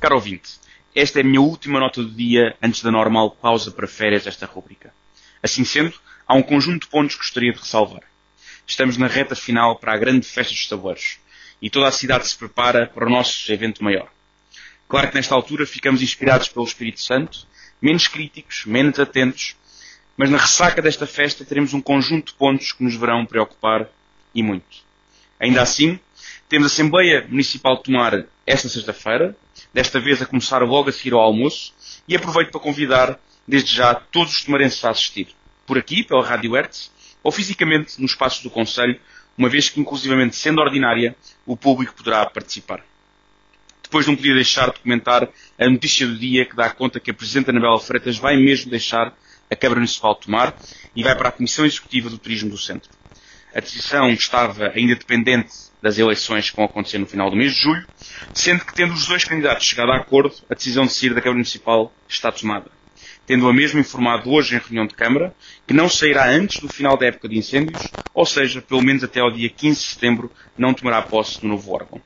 Caro ouvinte, esta é a minha última nota do dia antes da normal pausa para férias desta rúbrica. Assim sendo, há um conjunto de pontos que gostaria de ressalvar. Estamos na reta final para a grande festa dos sabores e toda a cidade se prepara para o nosso evento maior. Claro que nesta altura ficamos inspirados pelo Espírito Santo, menos críticos, menos atentos, mas na ressaca desta festa teremos um conjunto de pontos que nos verão preocupar e muito. Ainda assim, temos a Assembleia Municipal de Tomar esta sexta-feira, desta vez a começar logo a seguir ao almoço, e aproveito para convidar, desde já, todos os tomarenses a assistir, por aqui, pela Rádio Hertz, ou fisicamente nos espaços do Conselho, uma vez que, inclusivamente sendo ordinária, o público poderá participar. Depois não podia deixar de comentar a notícia do dia que dá conta que a Presidente Anabela Freitas vai mesmo deixar a Câmara Municipal de Tomar e vai para a Comissão Executiva do Turismo do Centro. A decisão estava ainda dependente das eleições que vão acontecer no final do mês de julho, sendo que, tendo os dois candidatos chegado a acordo, a decisão de sair da Câmara Municipal está tomada. Tendo a mesma informado hoje em reunião de Câmara que não sairá antes do final da época de incêndios, ou seja, pelo menos até ao dia 15 de setembro não tomará posse do novo órgão.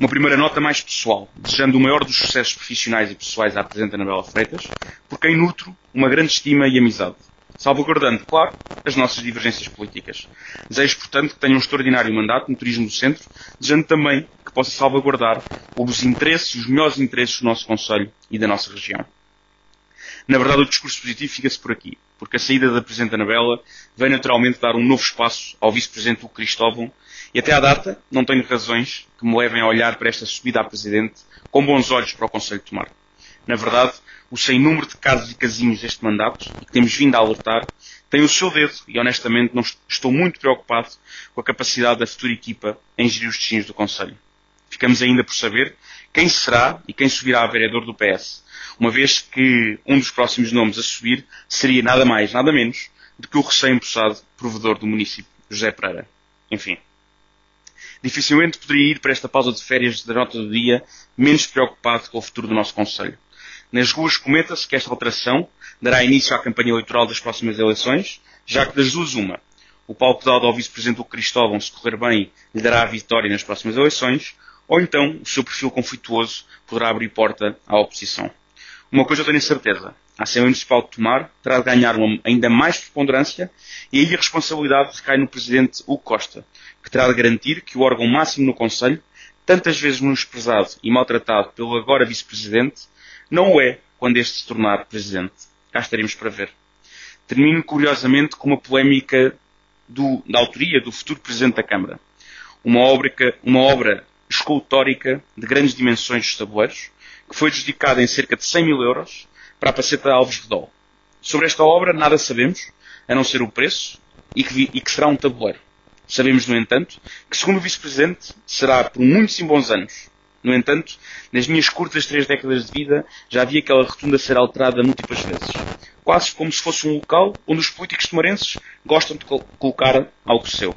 Uma primeira nota mais pessoal, desejando o maior dos sucessos profissionais e pessoais à Presidente Anabela Freitas, por quem nutro uma grande estima e amizade salvaguardando, claro, as nossas divergências políticas. Desejo, portanto, que tenha um extraordinário mandato no turismo do centro, desejando também que possa salvaguardar os interesses, os melhores interesses do nosso Conselho e da nossa região. Na verdade, o discurso positivo fica-se por aqui, porque a saída da Presidente Anabela vem naturalmente dar um novo espaço ao Vice-Presidente Cristóvão e até à data não tenho razões que me levem a olhar para esta subida à Presidente com bons olhos para o Conselho de Tomar. Na verdade, o sem número de casos e casinhos deste mandato, e que temos vindo a alertar, tem o seu dedo e honestamente não estou muito preocupado com a capacidade da futura equipa em gerir os destinos do Conselho. Ficamos ainda por saber quem será e quem subirá a vereador do PS, uma vez que um dos próximos nomes a subir seria nada mais, nada menos do que o recém-empossado provedor do município, José Pereira. Enfim. Dificilmente poderia ir para esta pausa de férias da nota do dia menos preocupado com o futuro do nosso Conselho. Nas ruas comenta-se que esta alteração dará início à campanha eleitoral das próximas eleições, já que das duas uma. O palco dado ao vice-presidente do Cristóvão, se correr bem, lhe dará a vitória nas próximas eleições, ou então o seu perfil conflituoso poderá abrir porta à oposição. Uma coisa eu tenho certeza. A Assembleia Municipal de Tomar terá de ganhar uma ainda mais preponderância e aí a responsabilidade recai no Presidente Hugo Costa, que terá de garantir que o órgão máximo no Conselho, tantas vezes menosprezado e maltratado pelo agora Vice-Presidente, não o é quando este se tornar presidente. Cá estaremos para ver. Termino curiosamente com uma polémica do, da autoria do futuro presidente da Câmara. Uma obra, uma obra escultórica de grandes dimensões dos tabuleiros, que foi dedicada em cerca de 100 mil euros para a Paceta Alves Redol. Sobre esta obra nada sabemos, a não ser o preço, e que, e que será um tabuleiro. Sabemos, no entanto, que segundo o Vice-Presidente, será por muitos e bons anos no entanto, nas minhas curtas três décadas de vida, já vi aquela rotunda ser alterada múltiplas vezes. Quase como se fosse um local onde os políticos tomarenses gostam de colocar algo seu.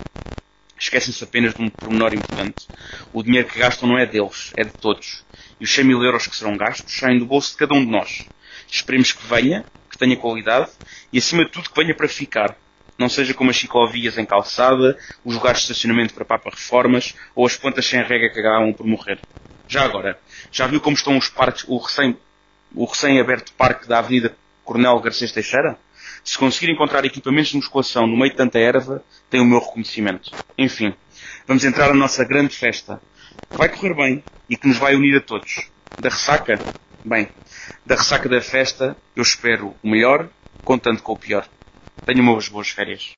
Esquecem-se apenas de um pormenor importante. O dinheiro que gastam não é deles, é de todos. E os 100 mil euros que serão gastos saem do bolso de cada um de nós. Esperemos que venha, que tenha qualidade e, acima de tudo, que venha para ficar. Não seja como as ciclovias em calçada, os lugares de estacionamento para papa reformas ou as pontas sem rega que acabam por morrer. Já agora, já viu como estão os parques, o recém, o recém-aberto parque da Avenida Coronel Garcês Teixeira? Se conseguir encontrar equipamentos de musculação no meio de tanta erva, tem o meu reconhecimento. Enfim, vamos entrar na nossa grande festa. Que vai correr bem e que nos vai unir a todos. Da ressaca? Bem, da ressaca da festa, eu espero o melhor, contando com o pior. Tenha umas boas férias.